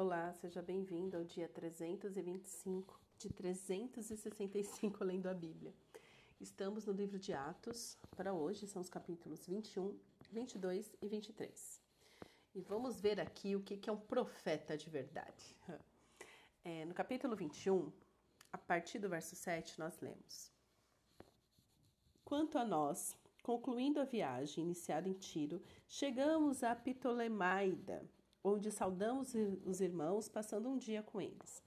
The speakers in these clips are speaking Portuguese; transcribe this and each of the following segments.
Olá, seja bem-vindo ao dia 325 de 365 lendo a Bíblia. Estamos no livro de Atos, para hoje são os capítulos 21, 22 e 23. E vamos ver aqui o que é um profeta de verdade. É, no capítulo 21, a partir do verso 7, nós lemos: Quanto a nós, concluindo a viagem iniciada em Tiro, chegamos a Ptolemaida onde saudamos os irmãos, passando um dia com eles.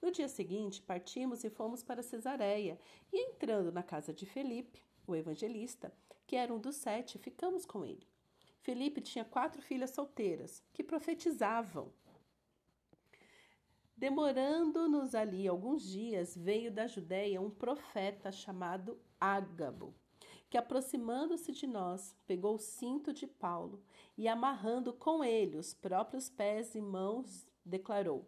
No dia seguinte, partimos e fomos para Cesareia, e entrando na casa de Felipe, o evangelista, que era um dos sete, ficamos com ele. Felipe tinha quatro filhas solteiras, que profetizavam. Demorando-nos ali alguns dias, veio da Judéia um profeta chamado Ágabo que, aproximando-se de nós, pegou o cinto de Paulo e, amarrando com ele os próprios pés e mãos, declarou: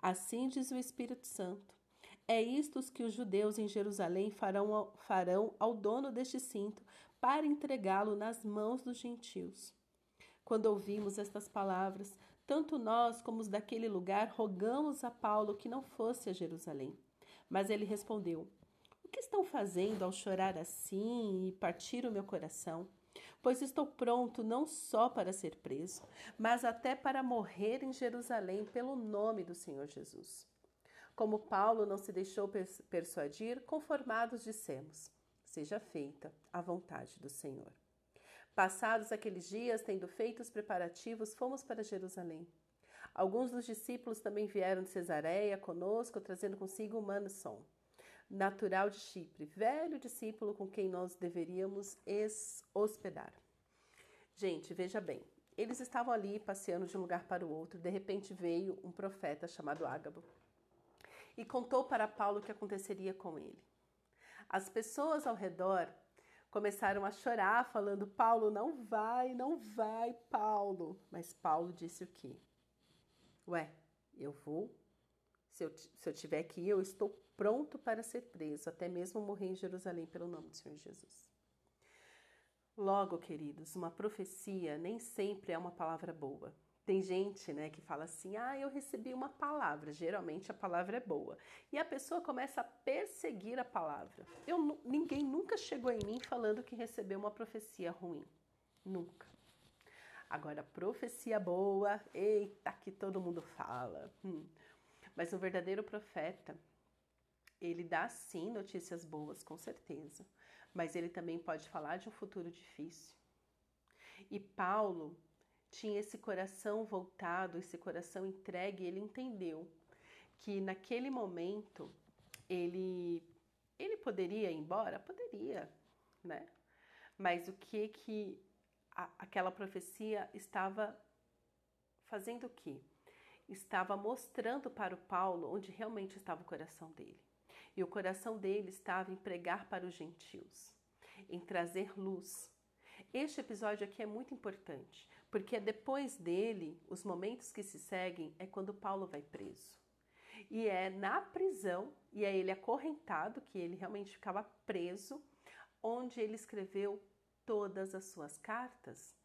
Assim diz o Espírito Santo. É isto que os judeus em Jerusalém farão ao, farão ao dono deste cinto para entregá-lo nas mãos dos gentios. Quando ouvimos estas palavras, tanto nós como os daquele lugar rogamos a Paulo que não fosse a Jerusalém. Mas ele respondeu: o que estão fazendo ao chorar assim e partir o meu coração? Pois estou pronto não só para ser preso, mas até para morrer em Jerusalém pelo nome do Senhor Jesus. Como Paulo não se deixou persuadir, conformados dissemos: Seja feita a vontade do Senhor. Passados aqueles dias, tendo feito os preparativos, fomos para Jerusalém. Alguns dos discípulos também vieram de Cesareia conosco, trazendo consigo Manasson natural de Chipre, velho discípulo com quem nós deveríamos hospedar. Gente, veja bem, eles estavam ali passeando de um lugar para o outro. De repente veio um profeta chamado Ágabo e contou para Paulo o que aconteceria com ele. As pessoas ao redor começaram a chorar, falando: Paulo, não vai, não vai, Paulo. Mas Paulo disse o quê? Ué, eu vou se eu, se eu tiver que ir, eu estou pronto para ser preso, até mesmo morrer em Jerusalém pelo nome do Senhor Jesus. Logo, queridos, uma profecia nem sempre é uma palavra boa. Tem gente, né, que fala assim: "Ah, eu recebi uma palavra". Geralmente a palavra é boa. E a pessoa começa a perseguir a palavra. Eu ninguém nunca chegou em mim falando que recebeu uma profecia ruim. Nunca. Agora, profecia boa, eita, que todo mundo fala. Hum. Mas o verdadeiro profeta, ele dá sim notícias boas, com certeza, mas ele também pode falar de um futuro difícil. E Paulo tinha esse coração voltado, esse coração entregue, ele entendeu que naquele momento ele ele poderia ir embora, poderia, né? Mas o que que a, aquela profecia estava fazendo o quê? estava mostrando para o Paulo onde realmente estava o coração dele. E o coração dele estava em pregar para os gentios, em trazer luz. Este episódio aqui é muito importante, porque é depois dele, os momentos que se seguem, é quando Paulo vai preso. E é na prisão, e é ele acorrentado, que ele realmente ficava preso, onde ele escreveu todas as suas cartas.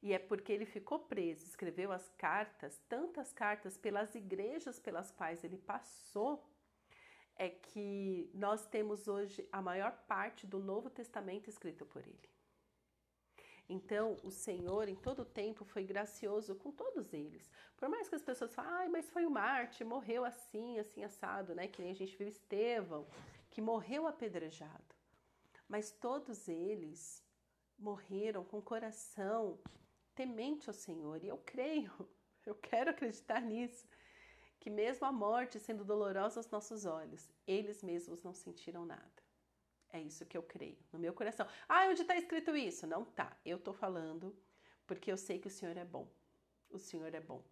E é porque ele ficou preso, escreveu as cartas, tantas cartas pelas igrejas pelas quais ele passou, é que nós temos hoje a maior parte do Novo Testamento escrito por ele. Então, o Senhor, em todo o tempo, foi gracioso com todos eles. Por mais que as pessoas falem, mas foi o Marte, morreu assim, assim, assado, né? Que nem a gente viu Estevão, que morreu apedrejado. Mas todos eles morreram com coração temente ao Senhor. E eu creio, eu quero acreditar nisso, que mesmo a morte sendo dolorosa aos nossos olhos, eles mesmos não sentiram nada. É isso que eu creio, no meu coração. Ah, onde está escrito isso? Não tá. Eu estou falando porque eu sei que o Senhor é bom. O Senhor é bom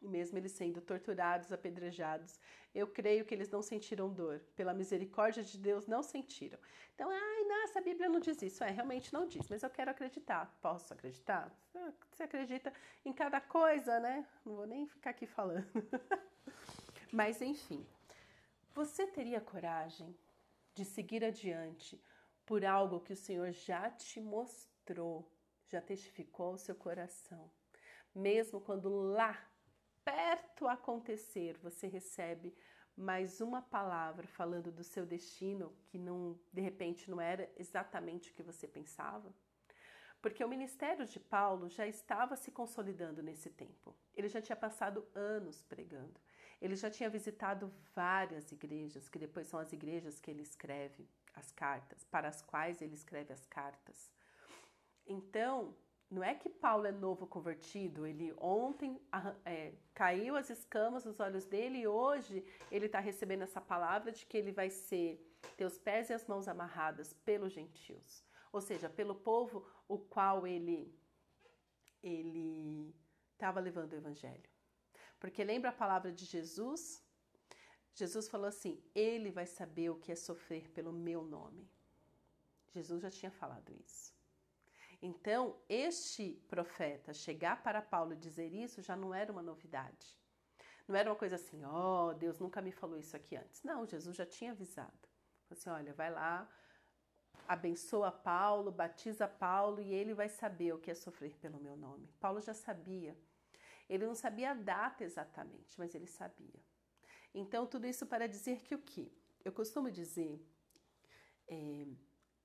e mesmo eles sendo torturados, apedrejados, eu creio que eles não sentiram dor. Pela misericórdia de Deus, não sentiram. Então, ai, nossa, a Bíblia não diz isso. É, realmente não diz, mas eu quero acreditar. Posso acreditar? Você acredita em cada coisa, né? Não vou nem ficar aqui falando. mas, enfim, você teria coragem de seguir adiante por algo que o Senhor já te mostrou, já testificou ao seu coração, mesmo quando lá perto acontecer, você recebe mais uma palavra falando do seu destino que não, de repente não era exatamente o que você pensava? Porque o ministério de Paulo já estava se consolidando nesse tempo. Ele já tinha passado anos pregando. Ele já tinha visitado várias igrejas, que depois são as igrejas que ele escreve as cartas, para as quais ele escreve as cartas. Então, não é que Paulo é novo convertido, ele ontem é, caiu as escamas dos olhos dele e hoje ele está recebendo essa palavra de que ele vai ser ter os pés e as mãos amarradas pelos gentios, ou seja, pelo povo o qual ele ele estava levando o evangelho. Porque lembra a palavra de Jesus? Jesus falou assim: Ele vai saber o que é sofrer pelo meu nome. Jesus já tinha falado isso. Então, este profeta chegar para Paulo e dizer isso já não era uma novidade. Não era uma coisa assim, ó, oh, Deus nunca me falou isso aqui antes. Não, Jesus já tinha avisado. Falou assim: olha, vai lá, abençoa Paulo, batiza Paulo e ele vai saber o que é sofrer pelo meu nome. Paulo já sabia. Ele não sabia a data exatamente, mas ele sabia. Então, tudo isso para dizer que o que? Eu costumo dizer é,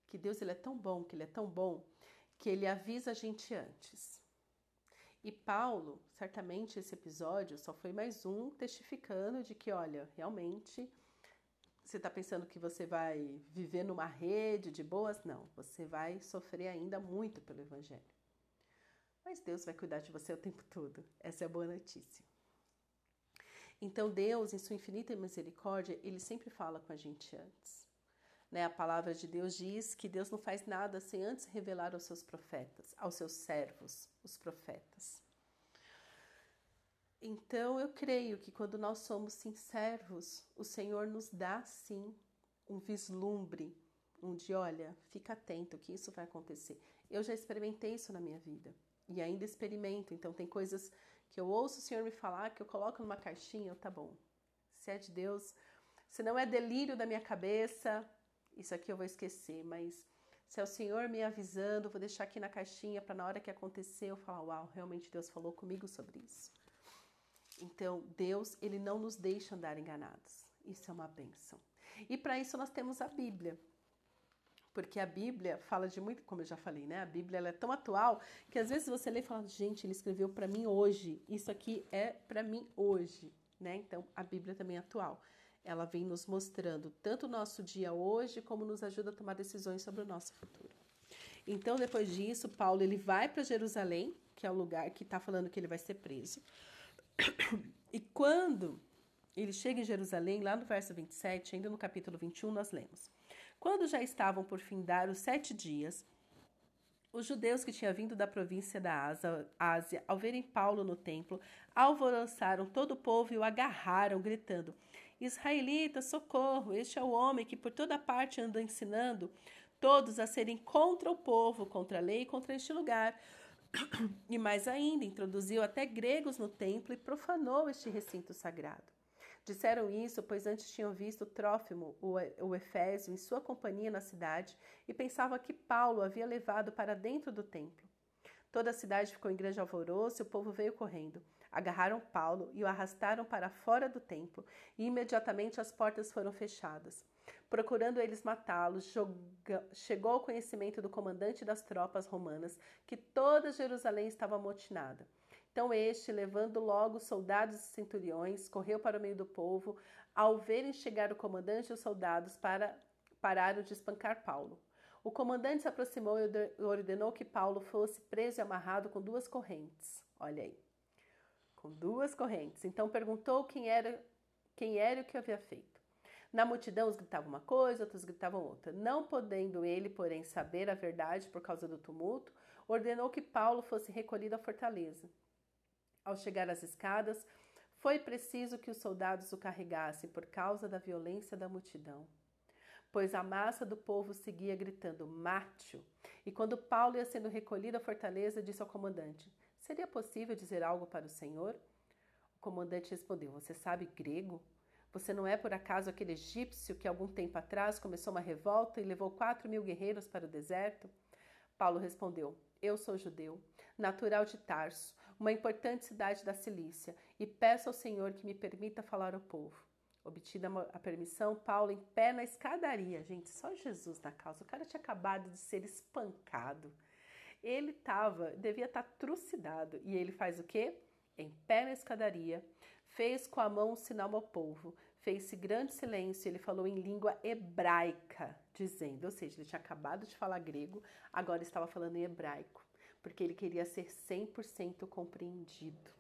que Deus ele é tão bom, que ele é tão bom, que ele avisa a gente antes. E Paulo, certamente esse episódio só foi mais um testificando de que, olha, realmente você está pensando que você vai viver numa rede de boas? Não, você vai sofrer ainda muito pelo Evangelho. Mas Deus vai cuidar de você o tempo todo. Essa é a boa notícia. Então, Deus, em sua infinita misericórdia, ele sempre fala com a gente antes. Né? A palavra de Deus diz que Deus não faz nada sem antes revelar aos seus profetas, aos seus servos, os profetas. Então, eu creio que quando nós somos sinceros, o Senhor nos dá sim um vislumbre, um de olha, fica atento que isso vai acontecer. Eu já experimentei isso na minha vida e ainda experimento. Então, tem coisas que eu ouço o Senhor me falar que eu coloco numa caixinha, eu, tá bom. Se é de Deus, se não é delírio da minha cabeça, isso aqui eu vou esquecer, mas se é o Senhor me avisando, vou deixar aqui na caixinha para na hora que acontecer eu falar, uau, realmente Deus falou comigo sobre isso. Então, Deus, ele não nos deixa andar enganados. Isso é uma bênção. E para isso nós temos a Bíblia. Porque a Bíblia fala de muito, como eu já falei, né? A Bíblia ela é tão atual que às vezes você lê e fala, gente, ele escreveu para mim hoje. Isso aqui é para mim hoje, né? Então, a Bíblia também é atual ela vem nos mostrando tanto o nosso dia hoje como nos ajuda a tomar decisões sobre o nosso futuro. Então, depois disso, Paulo ele vai para Jerusalém, que é o lugar que está falando que ele vai ser preso. E quando ele chega em Jerusalém, lá no verso 27, ainda no capítulo 21, nós lemos: Quando já estavam por findar os sete dias, os judeus que tinham vindo da província da Ásia, ao verem Paulo no templo, alvoroçaram todo o povo e o agarraram, gritando: Israelita, socorro! Este é o homem que por toda parte anda ensinando todos a serem contra o povo, contra a lei e contra este lugar. E mais ainda, introduziu até gregos no templo e profanou este recinto sagrado. Disseram isso, pois antes tinham visto Trófimo, o Efésio, em sua companhia na cidade e pensavam que Paulo havia levado para dentro do templo. Toda a cidade ficou em grande alvoroço e o povo veio correndo. Agarraram Paulo e o arrastaram para fora do templo, e imediatamente as portas foram fechadas. Procurando eles matá-lo, chegou ao conhecimento do comandante das tropas romanas que toda Jerusalém estava amotinada. Então este, levando logo soldados e centuriões, correu para o meio do povo. Ao verem chegar o comandante e os soldados, para, pararam de espancar Paulo. O comandante se aproximou e ordenou que Paulo fosse preso e amarrado com duas correntes. Olha aí com duas correntes. Então perguntou quem era, quem era o que havia feito. Na multidão, uns gritavam uma coisa, outros gritavam outra. Não podendo ele, porém, saber a verdade por causa do tumulto, ordenou que Paulo fosse recolhido à fortaleza. Ao chegar às escadas, foi preciso que os soldados o carregassem por causa da violência da multidão. Pois a massa do povo seguia gritando: Mate-o! E quando Paulo ia sendo recolhido à fortaleza, disse ao comandante: Seria possível dizer algo para o senhor? O comandante respondeu: Você sabe grego? Você não é por acaso aquele egípcio que algum tempo atrás começou uma revolta e levou quatro mil guerreiros para o deserto? Paulo respondeu: Eu sou judeu, natural de Tarso, uma importante cidade da Cilícia, e peço ao Senhor que me permita falar ao povo. Obtida a permissão, Paulo em pé na escadaria. Gente, só Jesus na causa. O cara tinha acabado de ser espancado. Ele estava, devia estar tá trucidado. E ele faz o quê? Em pé na escadaria, fez com a mão um sinal ao povo, fez-se grande silêncio. Ele falou em língua hebraica, dizendo, ou seja, ele tinha acabado de falar grego, agora estava falando em hebraico, porque ele queria ser 100% compreendido.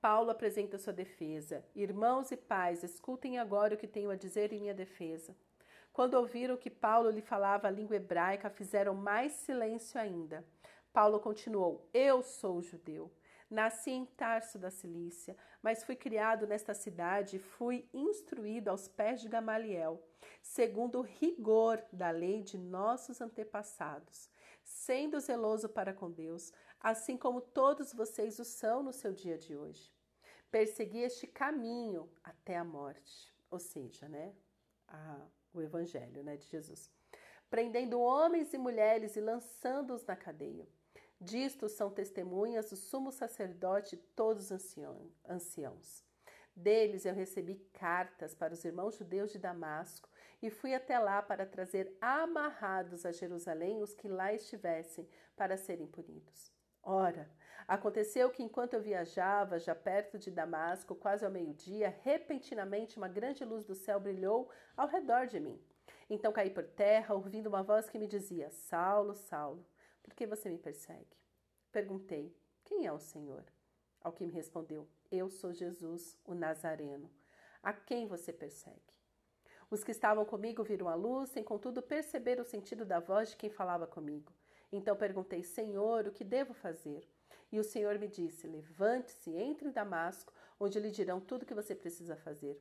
Paulo apresenta sua defesa. Irmãos e pais, escutem agora o que tenho a dizer em minha defesa. Quando ouviram que Paulo lhe falava a língua hebraica, fizeram mais silêncio ainda. Paulo continuou: Eu sou judeu. Nasci em Tarso da Cilícia, mas fui criado nesta cidade e fui instruído aos pés de Gamaliel, segundo o rigor da lei de nossos antepassados, sendo zeloso para com Deus, assim como todos vocês o são no seu dia de hoje. Persegui este caminho até a morte, ou seja, né, a, o evangelho, né, de Jesus, prendendo homens e mulheres e lançando-os na cadeia. Disto são testemunhas o sumo sacerdote e todos os anciãos. Deles eu recebi cartas para os irmãos judeus de Damasco e fui até lá para trazer amarrados a Jerusalém os que lá estivessem para serem punidos. Ora, aconteceu que enquanto eu viajava, já perto de Damasco, quase ao meio-dia, repentinamente uma grande luz do céu brilhou ao redor de mim. Então caí por terra, ouvindo uma voz que me dizia: Saulo, Saulo, por que você me persegue? Perguntei: Quem é o Senhor? Ao que me respondeu: Eu sou Jesus, o Nazareno. A quem você persegue? Os que estavam comigo viram a luz, sem contudo perceber o sentido da voz de quem falava comigo. Então perguntei: Senhor, o que devo fazer? E o Senhor me disse: Levante-se, entre em Damasco, onde lhe dirão tudo o que você precisa fazer.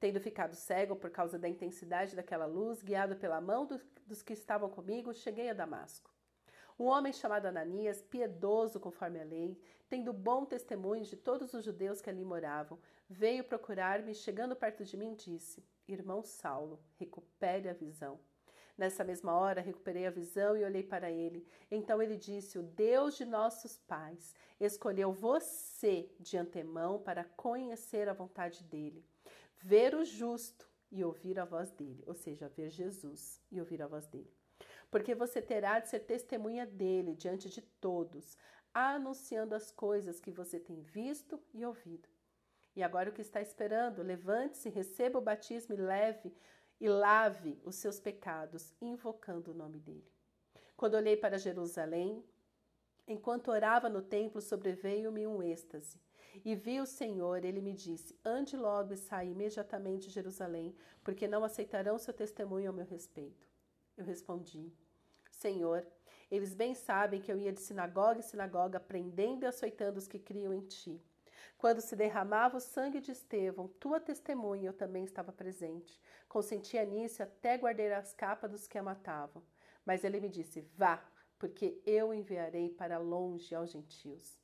Tendo ficado cego por causa da intensidade daquela luz, guiado pela mão do, dos que estavam comigo, cheguei a Damasco. Um homem chamado Ananias, piedoso conforme a lei, tendo bom testemunho de todos os judeus que ali moravam, veio procurar-me e, chegando perto de mim, disse: Irmão Saulo, recupere a visão. Nessa mesma hora recuperei a visão e olhei para ele. Então ele disse: O Deus de nossos pais escolheu você de antemão para conhecer a vontade dele, ver o justo e ouvir a voz dele, ou seja, ver Jesus e ouvir a voz dele. Porque você terá de ser testemunha dele diante de todos, anunciando as coisas que você tem visto e ouvido. E agora o que está esperando? Levante-se, receba o batismo e leve e lave os seus pecados, invocando o nome dele. Quando olhei para Jerusalém, enquanto orava no templo, sobreveio-me um êxtase. E vi o Senhor, ele me disse: Ande logo e saia imediatamente de Jerusalém, porque não aceitarão seu testemunho ao meu respeito. Eu respondi: Senhor, eles bem sabem que eu ia de sinagoga em sinagoga, prendendo e açoitando os que criam em ti. Quando se derramava o sangue de Estevão, tua testemunha, eu também estava presente. Consentia nisso até guardei as capas dos que a matavam. Mas ele me disse: Vá, porque eu enviarei para longe aos gentios.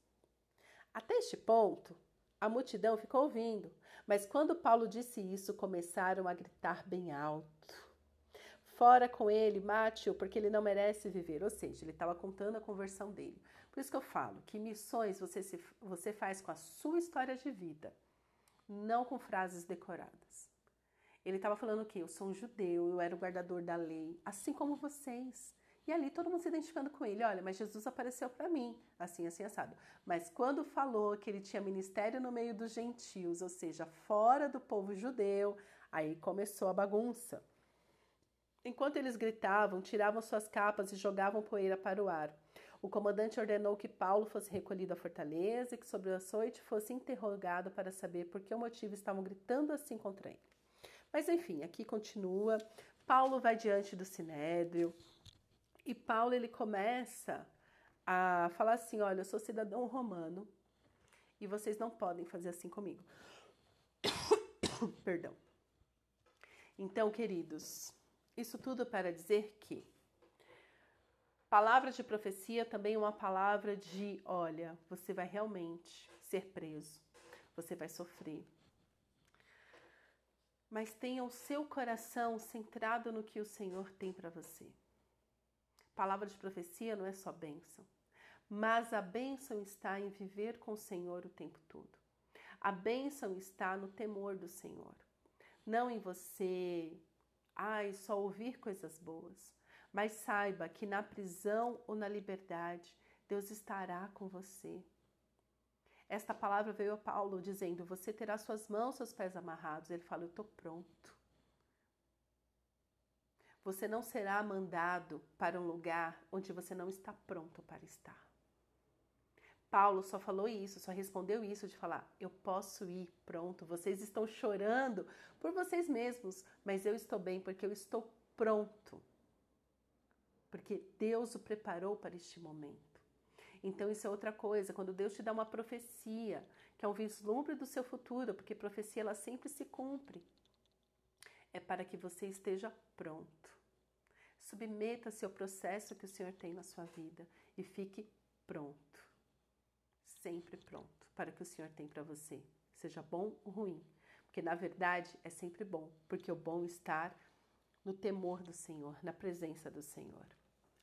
Até este ponto, a multidão ficou ouvindo, mas quando Paulo disse isso, começaram a gritar bem alto. Fora com ele, mate-o, porque ele não merece viver. Ou seja, ele estava contando a conversão dele. Por isso que eu falo que missões você, se, você faz com a sua história de vida, não com frases decoradas. Ele estava falando o quê? Eu sou um judeu, eu era o guardador da lei, assim como vocês. E ali todo mundo se identificando com ele. Olha, mas Jesus apareceu para mim, assim, assim, assado. Mas quando falou que ele tinha ministério no meio dos gentios, ou seja, fora do povo judeu, aí começou a bagunça. Enquanto eles gritavam, tiravam suas capas e jogavam poeira para o ar. O comandante ordenou que Paulo fosse recolhido à fortaleza e que sobre o açoite fosse interrogado para saber por que o motivo estavam gritando assim contra ele. Mas enfim, aqui continua. Paulo vai diante do sinédrio e Paulo ele começa a falar assim: "Olha, eu sou cidadão romano e vocês não podem fazer assim comigo". Perdão. Então, queridos, isso tudo para dizer que palavra de profecia também é uma palavra de, olha, você vai realmente ser preso, você vai sofrer. Mas tenha o seu coração centrado no que o Senhor tem para você. Palavra de profecia não é só bênção. Mas a bênção está em viver com o Senhor o tempo todo. A bênção está no temor do Senhor. Não em você, ai, só ouvir coisas boas. Mas saiba que na prisão ou na liberdade, Deus estará com você. Esta palavra veio a Paulo dizendo: Você terá suas mãos, seus pés amarrados. Ele fala: Eu estou pronto. Você não será mandado para um lugar onde você não está pronto para estar. Paulo só falou isso, só respondeu isso de falar: Eu posso ir, pronto. Vocês estão chorando por vocês mesmos, mas eu estou bem porque eu estou pronto. Porque Deus o preparou para este momento. Então, isso é outra coisa. Quando Deus te dá uma profecia, que é um vislumbre do seu futuro, porque profecia ela sempre se cumpre, é para que você esteja pronto. Submeta-se ao processo que o Senhor tem na sua vida e fique pronto. Sempre pronto para o que o Senhor tem para você, seja bom ou ruim. Porque na verdade é sempre bom, porque o bom estar no temor do Senhor, na presença do Senhor.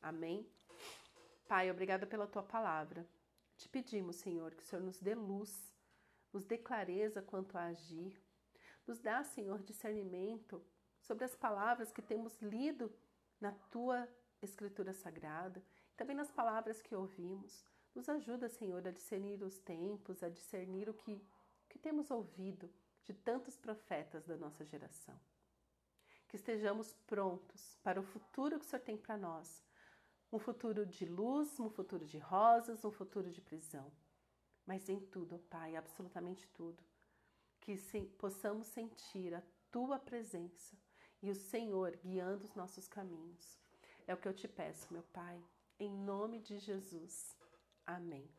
Amém? Pai, obrigada pela tua palavra. Te pedimos, Senhor, que o Senhor nos dê luz, nos dê clareza quanto a agir, nos dá, Senhor, discernimento sobre as palavras que temos lido na tua Escritura Sagrada, também nas palavras que ouvimos. Nos ajuda, Senhor, a discernir os tempos, a discernir o que, que temos ouvido de tantos profetas da nossa geração. Que estejamos prontos para o futuro que o Senhor tem para nós um futuro de luz, um futuro de rosas, um futuro de prisão. Mas em tudo, Pai, absolutamente tudo, que possamos sentir a Tua presença e o Senhor guiando os nossos caminhos. É o que eu te peço, meu Pai, em nome de Jesus. Amém.